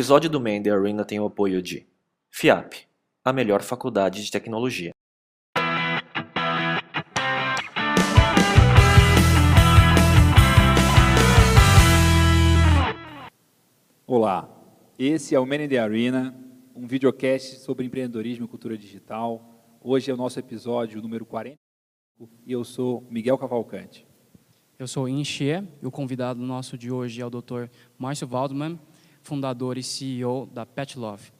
episódio do Mandy Arena tem o apoio de FIAP, a melhor faculdade de tecnologia. Olá, esse é o Man in the Arena, um videocast sobre empreendedorismo e cultura digital. Hoje é o nosso episódio número 40 e eu sou Miguel Cavalcante. Eu sou In Xie e o convidado nosso de hoje é o Dr. Márcio Waldman, fundador e CEO da Pet Love.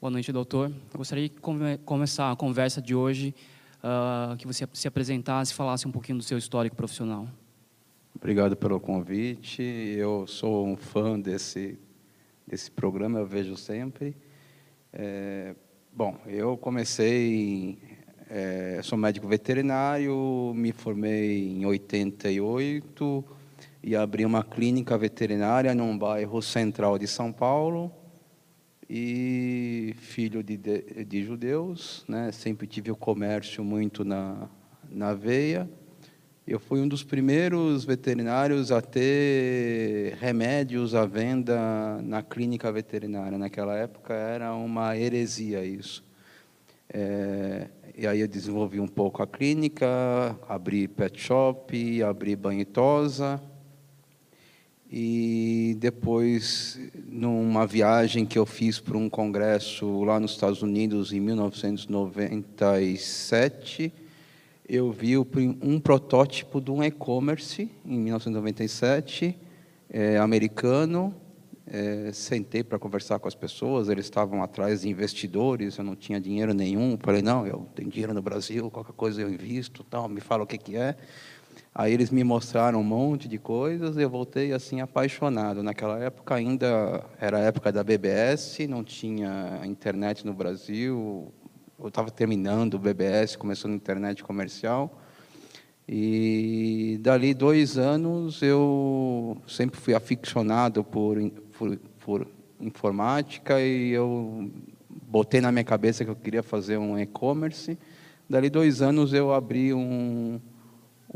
Boa noite, doutor. Eu gostaria de come começar a conversa de hoje uh, que você se apresentasse e falasse um pouquinho do seu histórico profissional. Obrigado pelo convite. Eu sou um fã desse desse programa, eu vejo sempre. É, bom, eu comecei, é, sou médico veterinário, me formei em 88 e abri uma clínica veterinária num bairro central de São Paulo. E filho de, de, de judeus, né? sempre tive o comércio muito na, na veia. Eu fui um dos primeiros veterinários a ter remédios à venda na clínica veterinária. Naquela época era uma heresia isso. É, e aí eu desenvolvi um pouco a clínica, abri pet shop, abri banhitosa. E depois, numa viagem que eu fiz para um congresso lá nos Estados Unidos em 1997, eu vi um protótipo de um e-commerce em 1997, é, americano. É, sentei para conversar com as pessoas, eles estavam atrás de investidores, eu não tinha dinheiro nenhum. Falei, não, eu tenho dinheiro no Brasil, qualquer coisa eu invisto, tal, me fala o que, que é. Aí eles me mostraram um monte de coisas e eu voltei assim apaixonado. Naquela época ainda era a época da BBS, não tinha internet no Brasil, eu estava terminando o BBS, começando a internet comercial. E dali dois anos eu sempre fui aficionado por, por, por informática e eu botei na minha cabeça que eu queria fazer um e-commerce. Dali dois anos eu abri um,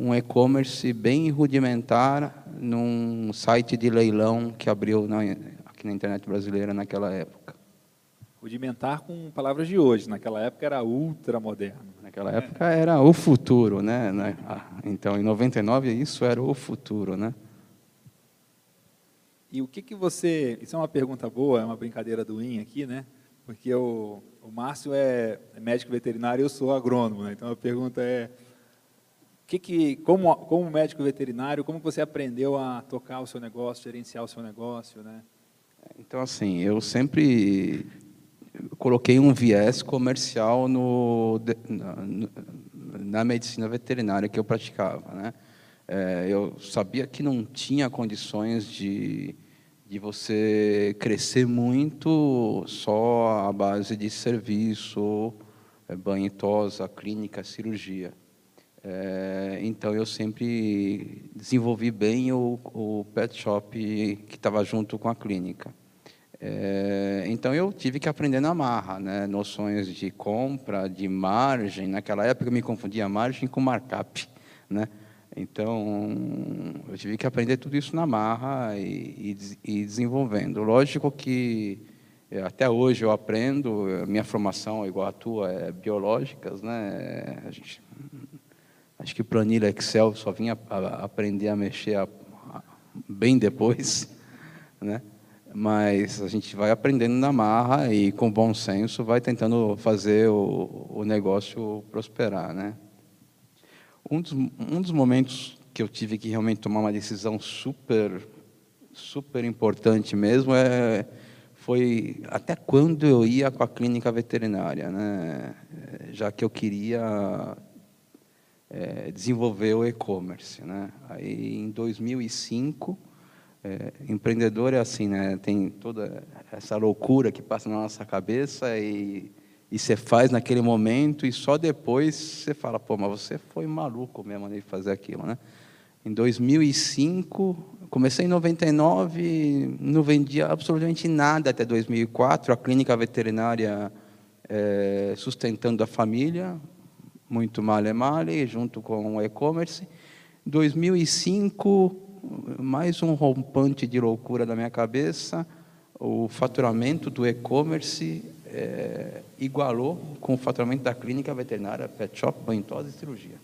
um e-commerce bem rudimentar num site de leilão que abriu na, aqui na internet brasileira naquela época rudimentar com palavras de hoje. Naquela época era ultra moderno. Naquela época era o futuro, né? Então, em 99 isso era o futuro, né? E o que que você? Isso é uma pergunta boa, é uma brincadeira do IN aqui, né? Porque o, o Márcio é médico veterinário, eu sou agrônomo, né? Então a pergunta é que que, como, como médico veterinário, como você aprendeu a tocar o seu negócio, gerenciar o seu negócio, né? Então, assim, eu sempre coloquei um viés comercial no, na, na, medicina veterinária que eu praticava. Né? É, eu sabia que não tinha condições de, de você crescer muito só à base de serviço, é, banho e tosa, clínica, cirurgia. É, então eu sempre desenvolvi bem o, o pet shop que estava junto com a clínica. É, então eu tive que aprender na marra, né? noções de compra, de margem. Naquela época eu me confundia margem com markup, né? Então eu tive que aprender tudo isso na marra e, e, e desenvolvendo. Lógico que é, até hoje eu aprendo. Minha formação igual a tua é biológicas, né? A gente, acho que planilha Excel só vinha a, aprender a mexer a, a, bem depois, né? mas a gente vai aprendendo na marra e com bom senso vai tentando fazer o, o negócio prosperar, né? Um dos, um dos momentos que eu tive que realmente tomar uma decisão super super importante mesmo é foi até quando eu ia com a clínica veterinária, né? Já que eu queria é, desenvolver o e-commerce, né? Aí em 2005 é, empreendedor é assim, né? Tem toda essa loucura que passa na nossa cabeça e, e você faz naquele momento e só depois você fala, pô, mas você foi maluco mesmo de fazer aquilo, né? Em 2005, comecei em 99, não vendia absolutamente nada até 2004, a clínica veterinária é, sustentando a família, muito male male, junto com o e-commerce. Em 2005, mais um rompante de loucura na minha cabeça. o faturamento do e-commerce é, igualou com o faturamento da clínica veterinária, pet shop, banho tosa e cirurgia.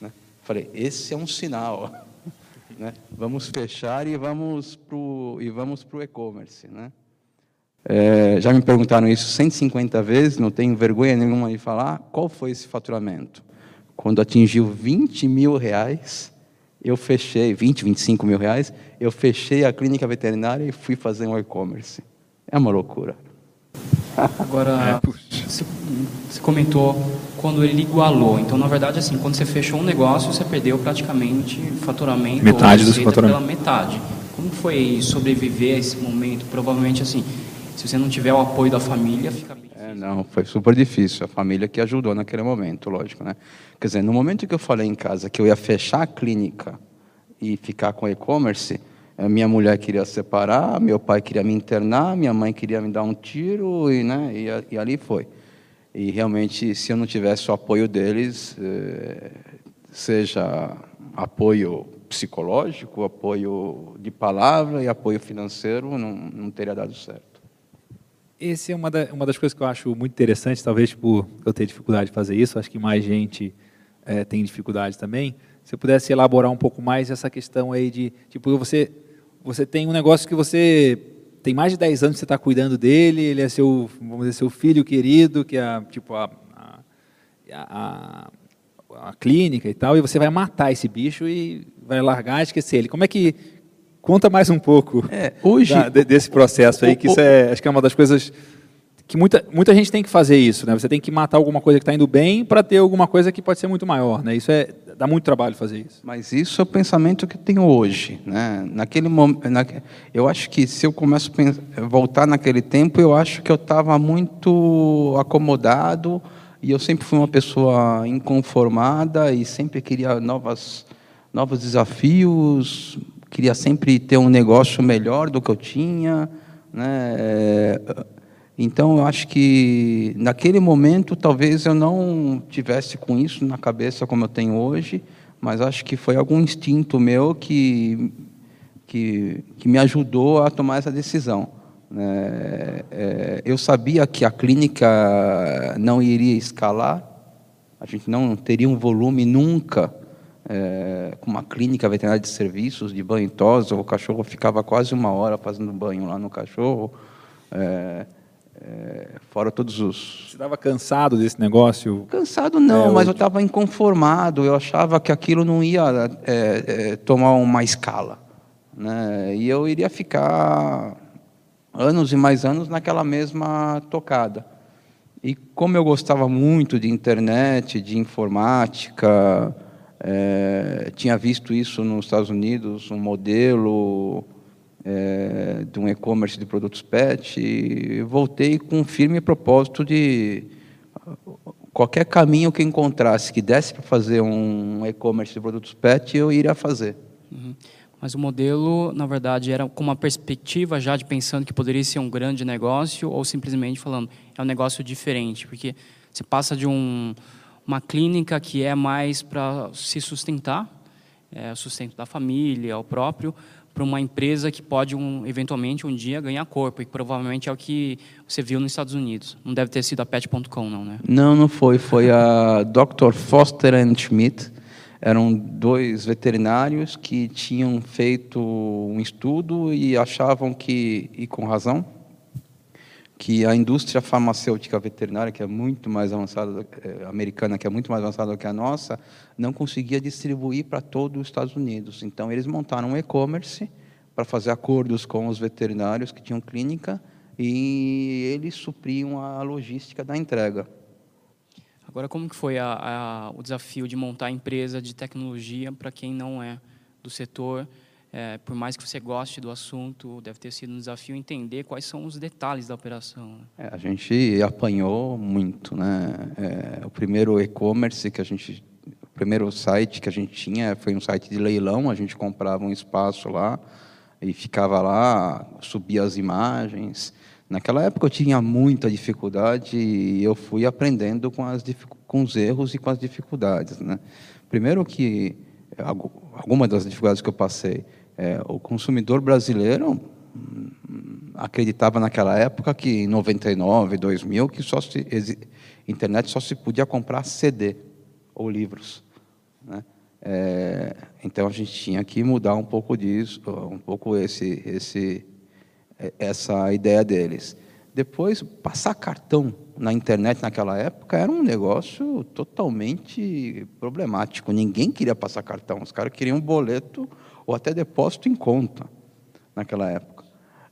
Né? Falei, esse é um sinal. né? Vamos fechar e vamos para o e-commerce. Né? É, já me perguntaram isso 150 vezes, não tenho vergonha nenhuma de falar. Qual foi esse faturamento? Quando atingiu 20 mil reais, eu fechei, 20, 25 mil reais, eu fechei a clínica veterinária e fui fazer um e-commerce. É uma loucura. Agora, é, você, você, comentou quando ele igualou. Então, na verdade, assim, quando você fechou um negócio, você perdeu praticamente faturamento metade do seu faturamento. pela metade. Como foi sobreviver a esse momento? Provavelmente, assim, se você não tiver o apoio da família, fica bem é, não, foi super difícil. A família que ajudou naquele momento, lógico, né? Quer dizer, no momento que eu falei em casa que eu ia fechar a clínica e ficar com e-commerce, minha mulher queria separar, meu pai queria me internar, minha mãe queria me dar um tiro e, né, e, e ali foi. E realmente, se eu não tivesse o apoio deles, eh, seja apoio psicológico, apoio de palavra e apoio financeiro, não, não teria dado certo. Essa é uma, da, uma das coisas que eu acho muito interessante, talvez por eu ter dificuldade de fazer isso, acho que mais gente é, tem dificuldade também. Se eu pudesse elaborar um pouco mais essa questão aí de, tipo, você, você tem um negócio que você tem mais de 10 anos que você está cuidando dele, ele é seu, vamos dizer, seu filho querido, que é tipo a, a, a, a clínica e tal, e você vai matar esse bicho e vai largar e esquecer ele. Como é que Conta mais um pouco é, hoje, da, desse processo aí, que isso é, acho que é uma das coisas que muita, muita gente tem que fazer isso, né? Você tem que matar alguma coisa que está indo bem para ter alguma coisa que pode ser muito maior, né? Isso é dá muito trabalho fazer isso. Mas isso é o pensamento que eu tenho hoje, né? Naquele momento, na, eu acho que se eu começo a voltar naquele tempo, eu acho que eu estava muito acomodado e eu sempre fui uma pessoa inconformada e sempre queria novas novos desafios, queria sempre ter um negócio melhor do que eu tinha, né? Então eu acho que naquele momento talvez eu não tivesse com isso na cabeça como eu tenho hoje, mas acho que foi algum instinto meu que que, que me ajudou a tomar essa decisão. É, é, eu sabia que a clínica não iria escalar, a gente não teria um volume nunca é, com uma clínica veterinária de serviços, de banho e tosa, o cachorro ficava quase uma hora fazendo banho lá no cachorro, é, é, fora todos os... Você estava cansado desse negócio? Cansado não, é, mas eu estava inconformado, eu achava que aquilo não ia é, tomar uma escala. Né? E eu iria ficar anos e mais anos naquela mesma tocada. E como eu gostava muito de internet, de informática, é, tinha visto isso nos Estados Unidos, um modelo é, de um e-commerce de produtos pet, e voltei com um firme propósito de qualquer caminho que encontrasse que desse para fazer um e-commerce de produtos pet, eu iria fazer. Uhum. Mas o modelo, na verdade, era com uma perspectiva já de pensando que poderia ser um grande negócio ou simplesmente falando é um negócio diferente, porque você passa de um uma clínica que é mais para se sustentar, é, o sustento da família, o próprio, para uma empresa que pode um, eventualmente um dia ganhar corpo e provavelmente é o que você viu nos Estados Unidos. Não deve ter sido a Pet.com, não, né? Não, não foi. Foi a Dr. Foster and Schmidt. Eram dois veterinários que tinham feito um estudo e achavam que, e com razão, que a indústria farmacêutica veterinária, que é muito mais avançada, é, americana, que é muito mais avançada do que a nossa, não conseguia distribuir para todos os Estados Unidos. Então, eles montaram um e-commerce para fazer acordos com os veterinários que tinham clínica e eles supriam a logística da entrega. Agora, como que foi a, a, o desafio de montar a empresa de tecnologia para quem não é do setor? É, por mais que você goste do assunto, deve ter sido um desafio entender quais são os detalhes da operação. Né? É, a gente apanhou muito, né? É, o primeiro e-commerce que a gente, o primeiro site que a gente tinha foi um site de leilão. A gente comprava um espaço lá e ficava lá, subia as imagens. Naquela época eu tinha muita dificuldade e eu fui aprendendo com, as, com os erros e com as dificuldades, né? Primeiro que alguma das dificuldades que eu passei é, o consumidor brasileiro acreditava naquela época que em 99, 2000, que só se, internet só se podia comprar CD ou livros. Né? É, então a gente tinha que mudar um pouco disso, um pouco esse, esse, essa ideia deles. Depois, passar cartão na internet naquela época era um negócio totalmente problemático. Ninguém queria passar cartão, os caras queriam um boleto ou até depósito em conta naquela época.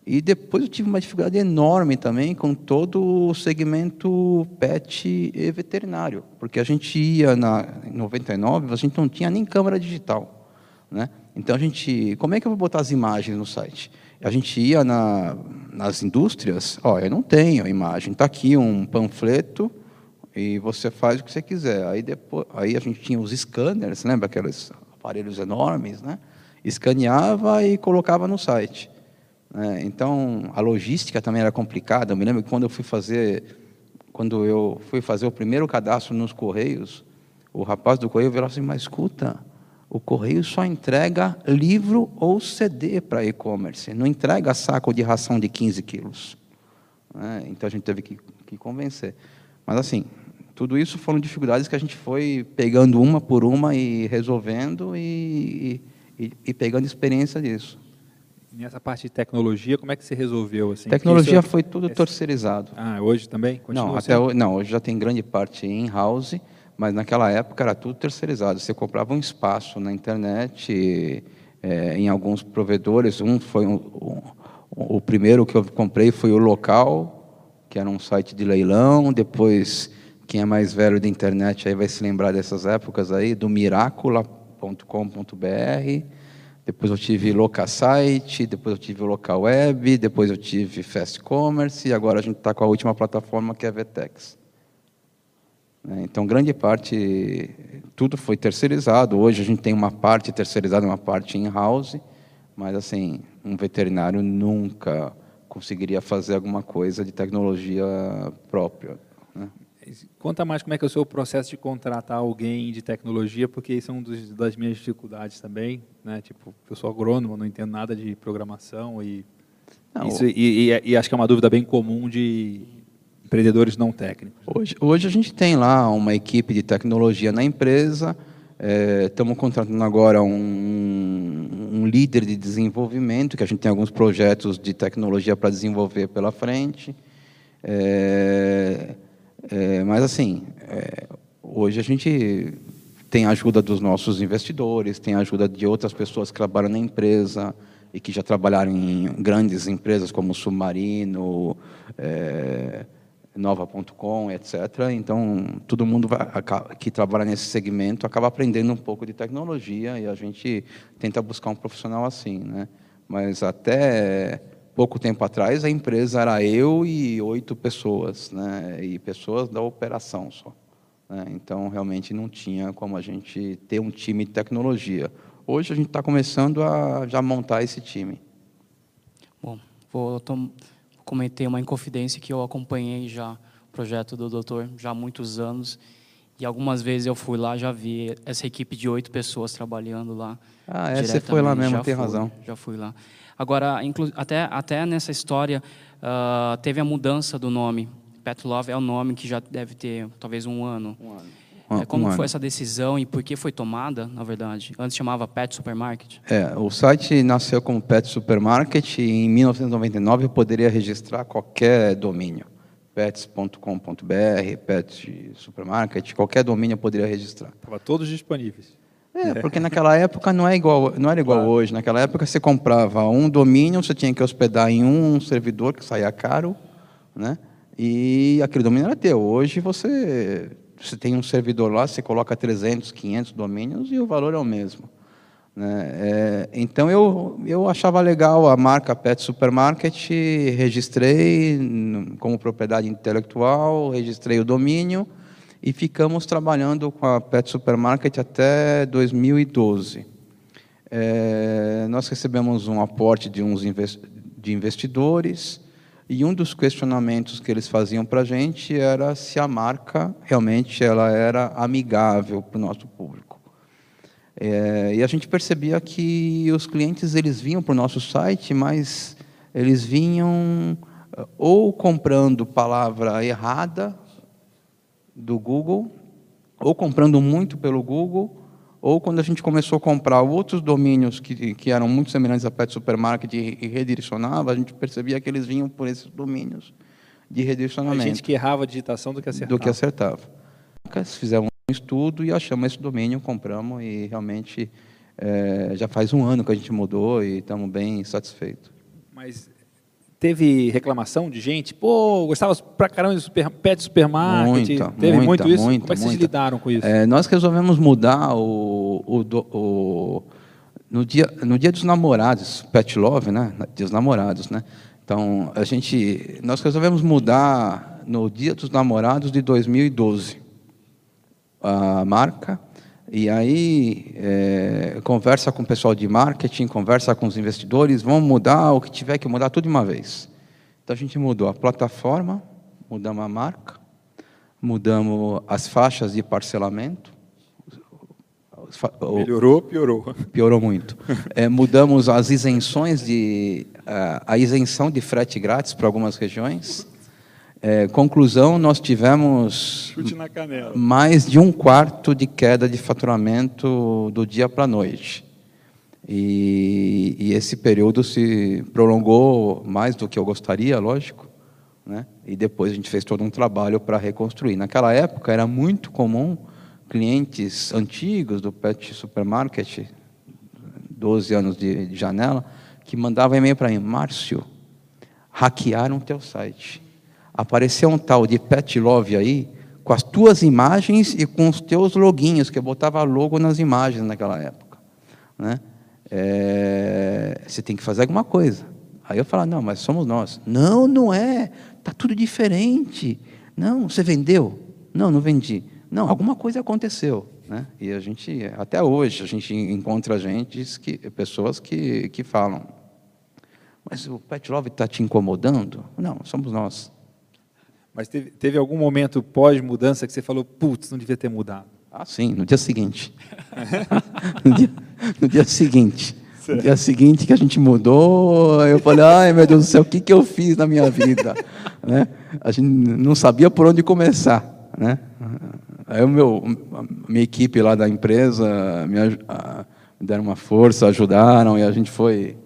E depois eu tive uma dificuldade enorme também com todo o segmento pet e veterinário, porque a gente ia na em 99, a gente não tinha nem câmera digital, né? Então a gente, como é que eu vou botar as imagens no site? A gente ia na, nas indústrias, ó, eu não tenho a imagem, está aqui um panfleto e você faz o que você quiser. Aí depois, aí a gente tinha os scanners, lembra aqueles aparelhos enormes, né? Escaneava e colocava no site. É, então, a logística também era complicada. Eu me lembro que quando eu fui fazer, quando eu fui fazer o primeiro cadastro nos Correios, o rapaz do Correio falou assim, mas escuta, o Correio só entrega livro ou CD para e-commerce, não entrega saco de ração de 15 quilos. É, então, a gente teve que, que convencer. Mas, assim, tudo isso foram dificuldades que a gente foi pegando uma por uma e resolvendo e, e, e pegando experiência disso. Nessa parte de tecnologia, como é que você resolveu? Assim? Tecnologia foi tudo terceirizado. Ah, hoje também? Continua não, até hoje, não, hoje já tem grande parte in-house, mas naquela época era tudo terceirizado. Você comprava um espaço na internet, é, em alguns provedores. Um foi um, um, o primeiro que eu comprei foi o Local, que era um site de leilão. Depois, quem é mais velho da internet aí vai se lembrar dessas épocas aí, do miracula.com.br depois eu tive Locasite, depois eu tive Local Web, depois eu tive Fast Commerce e agora a gente está com a última plataforma que é a Vetex. Né, então, grande parte, tudo foi terceirizado. Hoje a gente tem uma parte terceirizada, uma parte in-house, mas assim, um veterinário nunca conseguiria fazer alguma coisa de tecnologia própria. Né? Conta mais como é que é o seu processo de contratar alguém de tecnologia, porque isso é uma das minhas dificuldades também, né? Tipo, eu sou agrônomo, não entendo nada de programação e, não, isso, e, e, e, acho que é uma dúvida bem comum de empreendedores não técnicos. Hoje, hoje a gente tem lá uma equipe de tecnologia na empresa, é, estamos contratando agora um, um líder de desenvolvimento, que a gente tem alguns projetos de tecnologia para desenvolver pela frente. É, é, mas, assim, é, hoje a gente tem a ajuda dos nossos investidores, tem a ajuda de outras pessoas que trabalham na empresa e que já trabalharam em grandes empresas como Submarino, é, Nova.com, etc. Então, todo mundo vai, que trabalha nesse segmento acaba aprendendo um pouco de tecnologia e a gente tenta buscar um profissional assim. Né? Mas até pouco tempo atrás a empresa era eu e oito pessoas, né? E pessoas da operação só. Né? Então realmente não tinha como a gente ter um time de tecnologia. Hoje a gente está começando a já montar esse time. Bom, vou cometer uma inconfidência que eu acompanhei já o projeto do doutor já há muitos anos e algumas vezes eu fui lá já vi essa equipe de oito pessoas trabalhando lá. Ah, é, você foi lá mesmo, tem fui, razão. Já fui lá. Agora, até, até nessa história, uh, teve a mudança do nome. Pet Love é o nome que já deve ter talvez um ano. Um ano. É, como um foi ano. essa decisão e por que foi tomada, na verdade? Antes chamava Pet Supermarket? É, o site nasceu como Pet Supermarket e em 1999 eu poderia registrar qualquer domínio. pets.com.br, Pet Supermarket, qualquer domínio eu poderia registrar. Estavam todos disponíveis. É, porque naquela época não, é igual, não era igual claro. hoje. Naquela época você comprava um domínio, você tinha que hospedar em um servidor que saía caro, né? E aquele domínio era teu. Hoje você, você tem um servidor lá, você coloca 300, 500 domínios e o valor é o mesmo. Né? É, então eu, eu achava legal a marca Pet Supermarket, registrei como propriedade intelectual, registrei o domínio e ficamos trabalhando com a Pet Supermarket até 2012. É, nós recebemos um aporte de uns de investidores e um dos questionamentos que eles faziam para a gente era se a marca realmente ela era amigável para o nosso público. É, e a gente percebia que os clientes eles vinham para o nosso site, mas eles vinham uh, ou comprando palavra errada do Google, ou comprando muito pelo Google, ou quando a gente começou a comprar outros domínios que, que eram muito semelhantes a Pet Supermarket e, e redirecionava, a gente percebia que eles vinham por esses domínios de redirecionamento. A gente que errava a digitação do que acertava. Do que acertava. Fizemos um estudo e achamos esse domínio, compramos e realmente é, já faz um ano que a gente mudou e estamos bem satisfeitos. Mas teve reclamação de gente? Pô, gostava pra caramba de super, pet supermarket? Muita, teve muita, muito isso? muita, Como é que vocês lidaram com isso? É, nós resolvemos mudar o, o, o- no dia no dia dos namorados, pet love, né? Dia dos namorados, né? Então a gente nós resolvemos mudar no dia dos namorados de 2012 a marca e aí é, conversa com o pessoal de marketing, conversa com os investidores, vamos mudar o que tiver que mudar tudo de uma vez. Então a gente mudou a plataforma, mudamos a marca, mudamos as faixas de parcelamento, Melhorou, piorou. piorou muito. É, mudamos as isenções de a isenção de frete grátis para algumas regiões. É, conclusão, nós tivemos mais de um quarto de queda de faturamento do dia para a noite. E, e esse período se prolongou mais do que eu gostaria, lógico. Né? E depois a gente fez todo um trabalho para reconstruir. Naquela época era muito comum clientes antigos do Pet Supermarket, 12 anos de, de janela, que mandavam e-mail para mim, Márcio, hackearam o teu site. Apareceu um tal de Pet Love aí, com as tuas imagens e com os teus loginhos, que eu botava logo nas imagens naquela época. Né? É, você tem que fazer alguma coisa. Aí eu falava, não, mas somos nós. Não, não é. Está tudo diferente. Não, você vendeu? Não, não vendi. Não, alguma coisa aconteceu. Né? E a gente, até hoje, a gente encontra gente que, pessoas que, que falam, mas o Pet Love está te incomodando? Não, somos nós. Mas teve, teve algum momento pós-mudança que você falou, putz, não devia ter mudado? Ah, sim, no dia seguinte. no, dia, no dia seguinte. No dia seguinte que a gente mudou, eu falei, ai meu Deus do céu, o que, que eu fiz na minha vida? né? A gente não sabia por onde começar. Né? Aí o meu, a minha equipe lá da empresa me, a- me deram uma força, ajudaram e a gente foi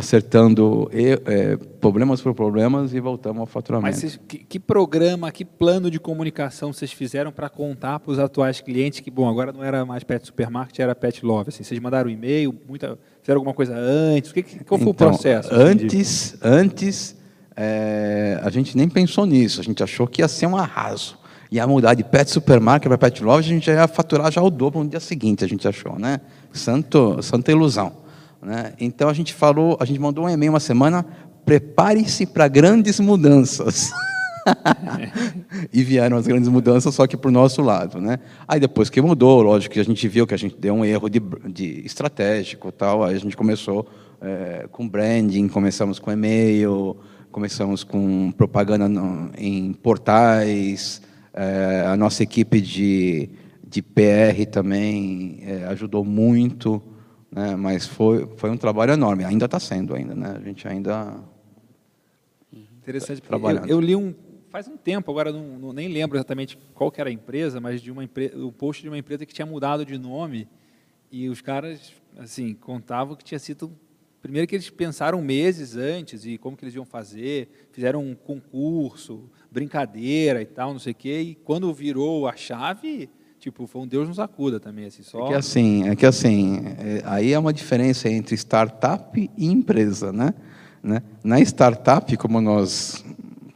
acertando eh, problemas por problemas e voltamos ao faturamento. Mas vocês- que, que programa, que plano de comunicação vocês fizeram para contar para os atuais clientes que, bom, agora não era mais Pet Supermarket, era Pet Love? Assim, vocês mandaram um e-mail, muita, fizeram alguma coisa antes? Que, que- qual foi Então, o processo? assim, de- Antes, antes é, a gente nem pensou nisso. A gente achou que ia ser um arraso. Ia mudar de pet supermarket para pet love, a gente já ia faturar já o dobro no dia seguinte, a gente achou, né? Santo, santa ilusão. Né? Então a gente falou, a gente mandou um e-mail uma semana, prepare-se para grandes mudanças. e vieram as grandes mudanças, só que para o nosso lado. Né? Aí depois que mudou, lógico que a gente viu que a gente deu um erro de, de estratégico, tal, aí a gente começou eh, com branding, começamos com e-mail, começamos com propaganda no- em portais, eh, a nossa equipe de, de PR também eh, ajudou muito, né? mas foi, foi um trabalho enorme, ainda está sendo ainda, né? a gente ainda Interessante. porque trabalhando. Eu, eu li um faz um tempo, agora não, não- nem lembro exatamente qual que era a empresa, mas de uma empresa, o post de uma empresa que tinha mudado de nome e os caras assim contavam que tinha sido primeiro que eles pensaram meses antes e como que eles iam fazer, fizeram um concurso, brincadeira e tal, não sei o quê, e quando virou a chave, tipo, foi um Deus nos acuda também, assim, só É que assim, é que assim, é, aí é uma diferença entre startup e empresa, né? né? Na startup, como nós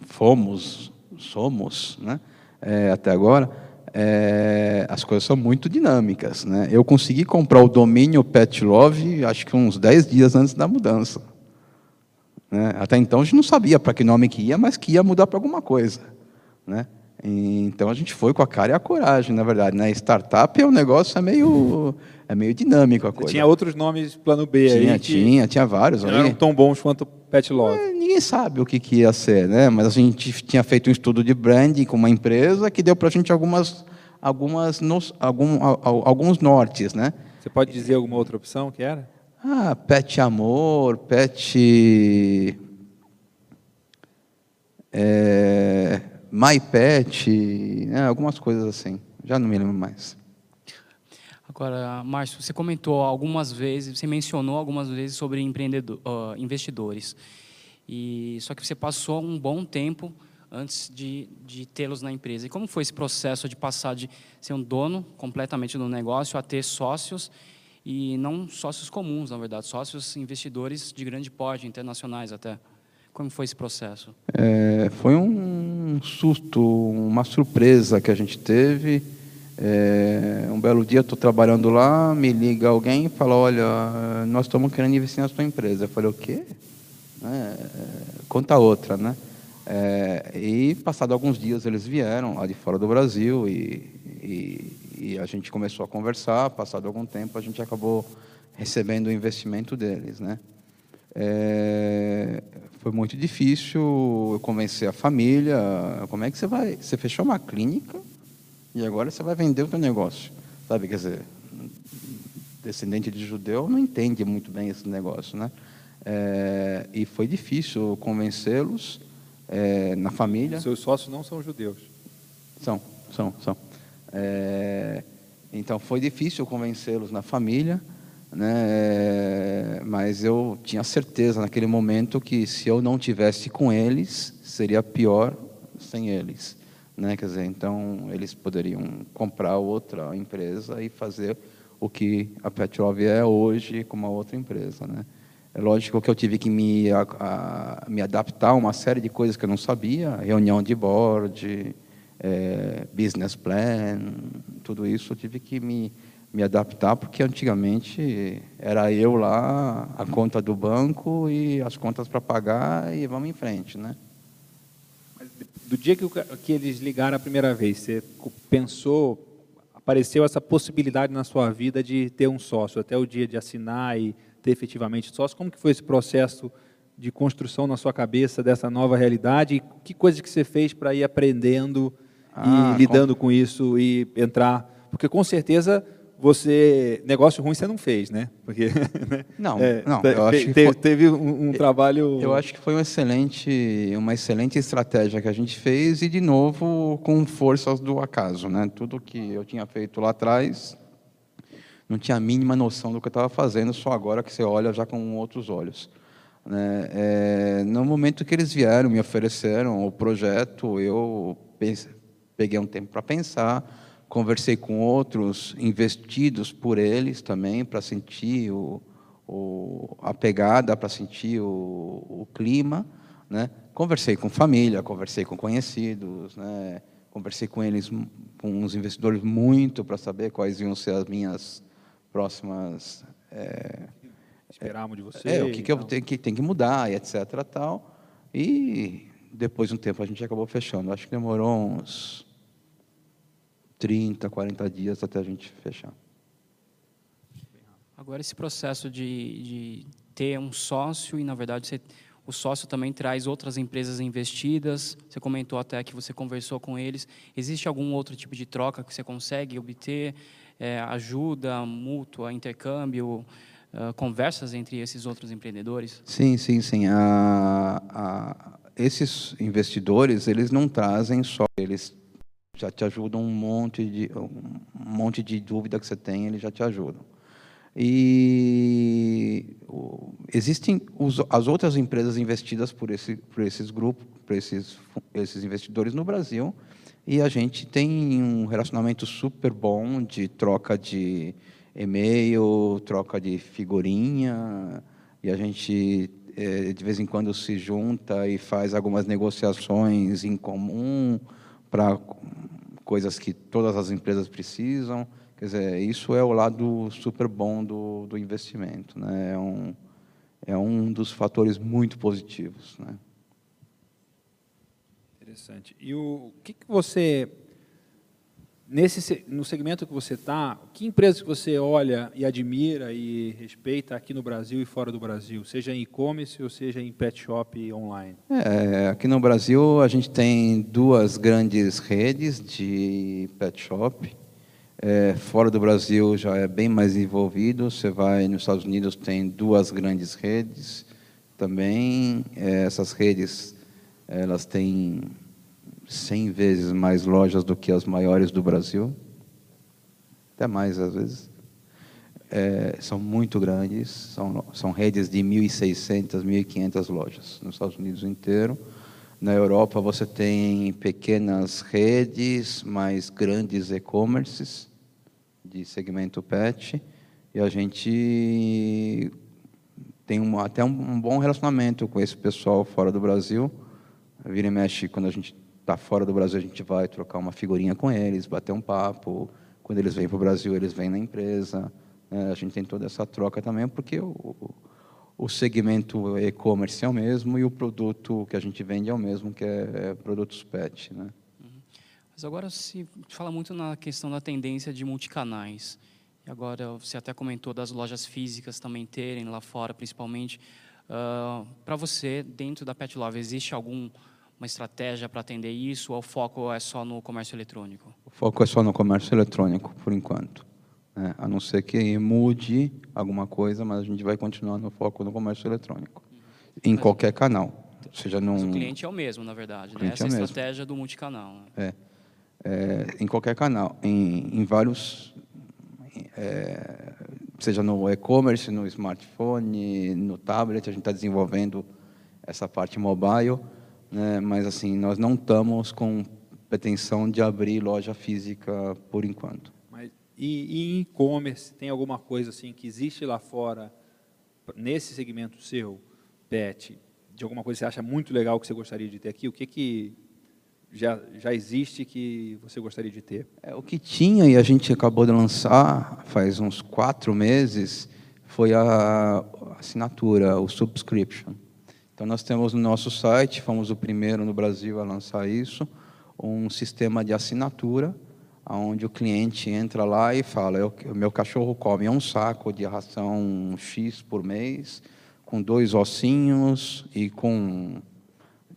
fomos, somos, né? É, até agora, é, as coisas são muito dinâmicas, né? Eu consegui comprar o domínio Pet Love, acho que uns 10 dias antes da mudança. né? Até então a gente não sabia para que nome que ia, mas que ia mudar para alguma coisa, né? Então a gente foi com a cara e a coragem, na verdade. Na startup é um negócio é meio é meio dinâmico a coisa. tinha outros nomes plano B tinha, aí tinha, tinha vários não eram tão bons quanto Pet Love. É, Ninguém sabe o que, que ia ser, né? Mas a gente tinha feito um estudo de branding com uma empresa que deu para a gente algumas, algumas nos- algum, al- al- alguns nortes, né? Você pode dizer alguma outra opção que era? Ah, pet amor, pet é, MyPet, né, algumas coisas assim. Já não me lembro mais. Agora, Márcio, você comentou algumas vezes, você mencionou algumas vezes sobre empreendedor, uh, investidores. E só que você passou um bom tempo antes de, de tê-los na empresa. E como foi esse processo de passar de ser um dono completamente do negócio a ter sócios e não sócios comuns, na verdade, sócios investidores de grande porte, internacionais até? Como foi esse processo? É, foi um susto, uma surpresa que a gente teve. É, um belo dia, estou trabalhando lá, me liga alguém e fala, olha, nós estamos querendo investir na sua empresa. Eu falei, o quê? É, conta outra, né? É, e, passado alguns dias, eles vieram lá de fora do Brasil e, e, e, a gente começou a conversar. Passado algum tempo, a gente acabou recebendo o investimento deles, né? É, foi muito difícil eu convencer a família. Como é que você vai? Você fechou uma clínica e agora você vai vender o seu negócio, sabe? Quer dizer, descendente de judeu não entende muito bem esse negócio, né? É, e foi difícil convencê-los é, na família. Seus sócios não são judeus? São, são, são. É, então foi difícil convencê-los na família, né? Mas eu tinha certeza naquele momento que se eu não tivesse com eles seria pior sem eles, né? Quer dizer, então eles poderiam comprar outra empresa e fazer o que a Petrov é hoje com uma outra empresa, né? É lógico que eu tive que me, a, a, me adaptar a uma série de coisas que eu não sabia, reunião de board, é, business plan, tudo isso eu tive que me, me adaptar, porque antigamente era eu lá, a conta do banco e as contas para pagar e vamos em frente, né? Do dia que, que eles ligaram a primeira vez, você pensou, apareceu essa possibilidade na sua vida de ter um sócio, até o dia de assinar e ter efetivamente sócio. Como que foi esse processo de construção na sua cabeça dessa nova realidade? E que coisa que você fez para ir aprendendo ah, e lidando com... com isso e entrar? Porque com certeza você negócio ruim você não fez, né? Porque né? não, é, não, eu acho que foi, teve um, um, trabalho. Eu acho que foi uma excelente, uma excelente estratégia que a gente fez e de novo com forças do acaso, né? Tudo que eu tinha feito lá atrás não tinha a mínima noção do que eu estava fazendo, só agora que você olha já com outros olhos. Né? É, no momento que eles vieram, me ofereceram o projeto, eu pense, peguei um tempo para pensar, conversei com outros investidos por eles também, para sentir o, o, a pegada, para sentir o, o clima. Né? Conversei com família, conversei com conhecidos, né? conversei com eles, com os investidores muito para saber quais iam ser as minhas próximas é, esperamos de você é, o que, que eu tenho que tem que mudar e etc tal e depois de um tempo a gente acabou fechando acho que demorou uns 30 40 dias até a gente fechar agora esse processo de, de ter um sócio e na verdade você o sócio também traz outras empresas investidas. Você comentou até que você conversou com eles. Existe algum outro tipo de troca que você consegue obter? é, ajuda mútua, intercâmbio, uh, conversas entre esses outros empreendedores? Sim, sim, sim. A, a, esses investidores, eles não trazem só, eles já te ajudam um monte de um monte de dúvida que você tem, eles já te ajudam. E existem os, as outras empresas investidas por, esse, por esses grupos, por esses, esses investidores no Brasil, e a gente tem um relacionamento super bom de troca de e-mail, troca de figurinha, e a gente é, de vez em quando se junta e faz algumas negociações em comum para coisas que todas as empresas precisam. Quer dizer, isso é o lado super bom do, do investimento, né? É um, é um dos fatores muito positivos, né? Interessante. E o que, que você, nesse, no segmento que você está, que empresas que você olha e admira e respeita aqui no Brasil e fora do Brasil, seja em e-commerce ou seja em pet shop online? É, aqui no Brasil a gente tem duas grandes redes de pet shop. É, fora do Brasil já é bem mais envolvido. Você vai nos Estados Unidos tem duas grandes redes também. É, essas redes Elas têm 100 vezes mais lojas do que as maiores do Brasil, até mais às vezes. É, são muito grandes, são, são redes de 1.600, 1.500 lojas nos Estados Unidos inteiro. Na Europa você tem pequenas redes, mais grandes e-commerces de segmento pet, e a gente tem um, até um, um, bom relacionamento com esse pessoal fora do Brasil. Vira e mexe, quando a gente está fora do Brasil, a gente vai trocar uma figurinha com eles, bater um papo. Quando eles vêm para o Brasil, eles vêm na empresa. É, a gente tem toda essa troca também, porque o, o segmento e-commerce é o mesmo e o produto que a gente vende é o mesmo, que é, é produtos pet. Né? Uhum. Mas agora se fala muito na questão da tendência de multicanais. E agora você até comentou das lojas físicas também terem lá fora, principalmente. Uh, para você, dentro da Pet Love, existe alguma estratégia para atender isso ou o foco é só no comércio eletrônico? O foco é só no comércio eletrônico, por enquanto. É, a não ser que mude alguma coisa, mas a gente vai continuar no foco no comércio eletrônico, uhum. em mas qualquer canal. Seja num... O cliente é o mesmo, na verdade. Né? Essa é a é estratégia do multicanal. Né? É. é. em qualquer canal, em, em vários. É, seja no e-commerce, no smartphone, no tablet, a gente está desenvolvendo essa parte mobile, né? mas assim nós não estamos com pretensão de abrir loja física por enquanto. E, em e-commerce, tem alguma coisa assim que existe lá fora, nesse segmento seu, pet, de alguma coisa que você acha muito legal que você gostaria de ter aqui? O que, que já, já existe que você gostaria de ter? É, o que tinha e a gente acabou de lançar faz uns quatro meses foi a assinatura, o subscription. Então nós temos no nosso site, fomos o primeiro no Brasil a lançar isso, um sistema de assinatura onde o cliente entra lá e fala: o meu cachorro come um saco de ração X por mês, com dois ossinhos e com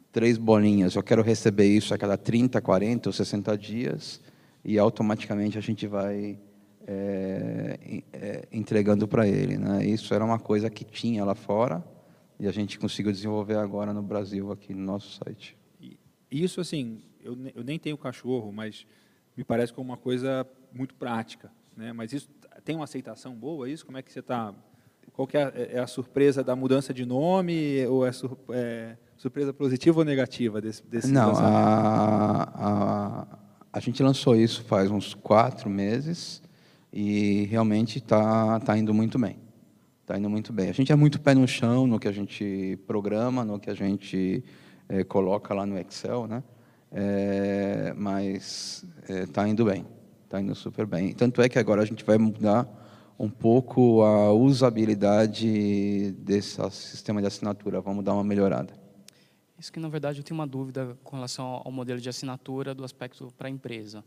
três bolinhas. Eu quero receber isso a cada 30, 40 ou 60 dias e automaticamente a gente vai é, é, entregando para ele. Né? Isso era uma coisa que tinha lá fora e a gente conseguiu desenvolver agora no Brasil, aqui no nosso site. Isso, assim, eu, eu nem tenho cachorro, mas me parece como uma coisa muito prática. Né? Mas isso tem uma aceitação boa, isso? Como é que você está... Qual que é, é, a surpresa da mudança de nome ou é, sur, é surpresa positiva ou negativa desse, desse Não, a, a, a gente lançou isso faz uns quatro meses e realmente está tá indo muito bem. Está indo muito bem. A gente é muito pé no chão no que a gente programa, no que a gente é, coloca lá no Excel, né? É, mas está é, indo bem, está indo super bem. Tanto é que agora a gente vai mudar um pouco a usabilidade desse sistema de assinatura, vamos dar uma melhorada. Isso que, na verdade, eu tenho uma dúvida com relação ao modelo de assinatura do aspecto para a empresa.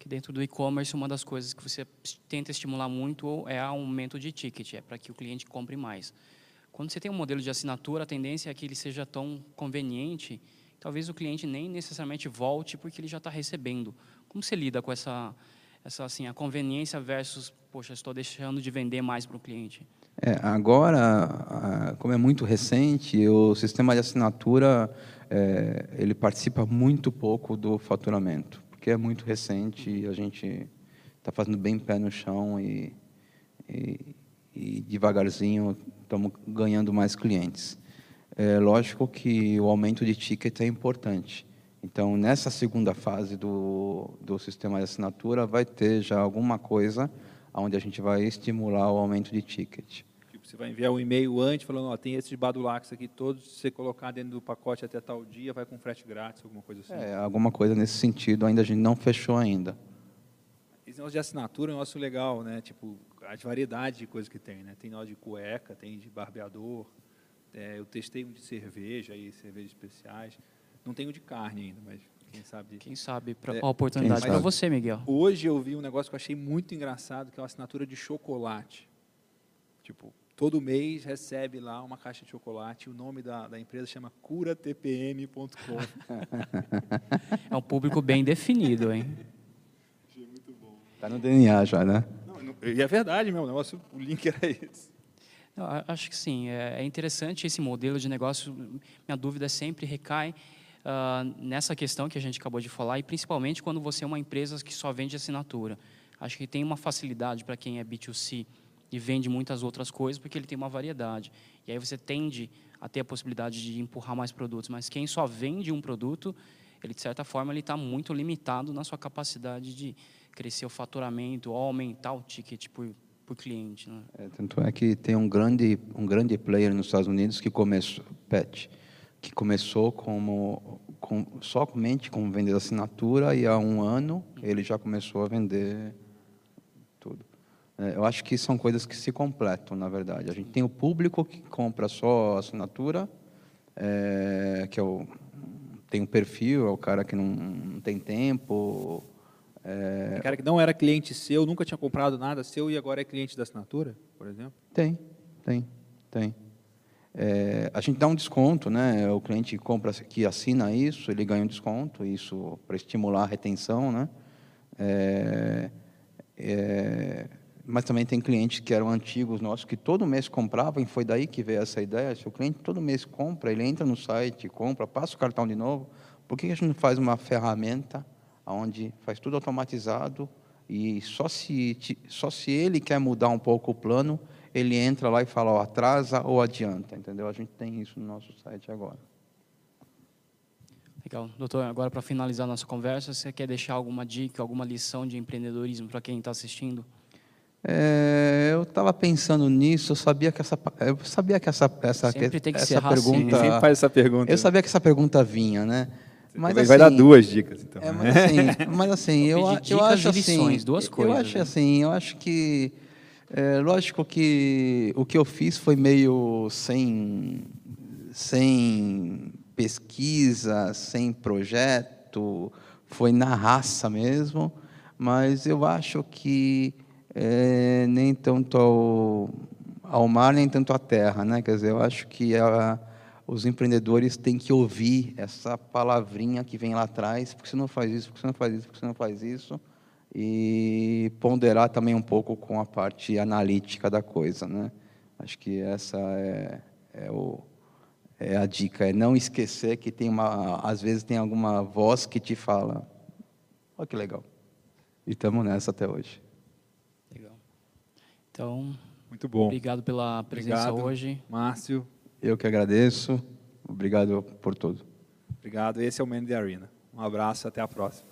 Que dentro do e-commerce, uma das coisas que você tenta estimular muito é aumento de ticket, é para que o cliente compre mais. Quando você tem um modelo de assinatura, a tendência é que ele seja tão conveniente talvez o cliente nem necessariamente volte porque ele já está recebendo. Como você lida com essa, essa assim, a conveniência versus, poxa, estou deixando de vender mais para o cliente? É, agora, como é muito recente, o sistema de assinatura é, ele participa muito pouco do faturamento, porque é muito recente e a gente está fazendo bem pé no chão e, e, e devagarzinho estamos ganhando mais clientes. É lógico que o aumento de ticket é importante. Então, nessa segunda fase do, do sistema de assinatura, vai ter já alguma coisa onde a gente vai estimular o aumento de ticket. Você vai enviar um e-mail antes falando, ó, tem esses Badulax aqui todos, se você colocar dentro do pacote até tal dia, vai com frete grátis, alguma coisa assim. É, alguma coisa nesse sentido, ainda a gente não fechou ainda. Esse negócio de assinatura é um negócio legal, né? Tipo, a variedade de coisas que tem, né? Tem negócio de cueca, tem de barbeador, é, eu testei um de cerveja e cervejas especiais. Não tenho de carne ainda, mas quem sabe. Quem sabe para é, a oportunidade para você, Miguel. Hoje eu vi um negócio que eu achei muito engraçado, que é uma assinatura de chocolate. Tipo, todo mês recebe lá uma caixa de chocolate. O nome da, da empresa chama curatpm.com. é um público bem definido, hein? Achei muito bom. Está no DNA já, né? Não, não, e é verdade o, negócio, o link era esse. Eu acho que sim, é, é interessante esse modelo de negócio. Minha dúvida sempre recai uh, nessa questão que a gente acabou de falar e principalmente quando você é uma empresa que só vende assinatura. Acho que tem uma facilidade para quem é B2C e vende muitas outras coisas porque ele tem uma variedade. E aí você tende a ter a possibilidade de empurrar mais produtos. Mas quem só vende um produto, ele de certa forma ele está muito limitado na sua capacidade de crescer o faturamento ou aumentar o ticket por, por cliente. Né? É, tanto é que tem um grande um grande player nos Estados Unidos que começou Pet que começou como com, somente com venda de assinatura e há um ano ele já começou a vender eu acho que são coisas que se completam, na verdade. A gente tem o público que compra só assinatura, é, que é o, tem um perfil, é o cara que não, não tem tempo. É... Tem cara que não era cliente seu, nunca tinha comprado nada seu e agora é cliente da assinatura, por exemplo? Tem, tem, tem. É, a gente dá um desconto, né? O cliente compra que assina isso, ele ganha um desconto, isso para estimular a retenção, né? É, é, mas também tem clientes que eram antigos nossos que todo mês compravam e foi daí que veio essa ideia. Se o cliente todo mês compra, ele entra no site, compra, passa o cartão de novo, por que a gente não faz uma ferramenta onde faz tudo automatizado e só se, só se ele quer mudar um pouco o plano, ele entra lá e fala, ó, atrasa ou adianta, entendeu? A gente tem isso no nosso site agora. Legal. Doutor, agora para finalizar nossa conversa, você quer deixar alguma dica, alguma lição de empreendedorismo para quem está assistindo? É, eu estava pensando nisso, eu sabia que essa, eu sabia que essa, essa, Sempre tem que essa pergunta. Assim. Sempre faz essa pergunta. Eu sabia que essa pergunta vinha, né? Mas assim, vai dar duas dicas, então. É, mas assim, mas assim eu, eu acho assim, lições, duas coisas. Eu acho né? assim, eu acho que é, lógico que o que eu fiz foi meio sem sem pesquisa, sem projeto, foi na raça mesmo, mas eu acho que é, nem tanto ao, ao mar, nem tanto à terra. Né? Quer dizer, eu acho que a, os empreendedores têm que ouvir essa palavrinha que vem lá atrás, porque você não faz isso, porque você não faz isso, porque você não faz isso, e ponderar também um pouco com a parte analítica da coisa. Né? Acho que essa é, é, o, é a dica, é não esquecer que tem uma, às vezes tem alguma voz que te fala, olha que legal. E estamos nessa até hoje. Então, muito bom. Obrigado pela presença obrigado, hoje. Márcio. Eu que agradeço. Obrigado por tudo. Obrigado. Esse é o Man the Arena. Um abraço, até a próxima.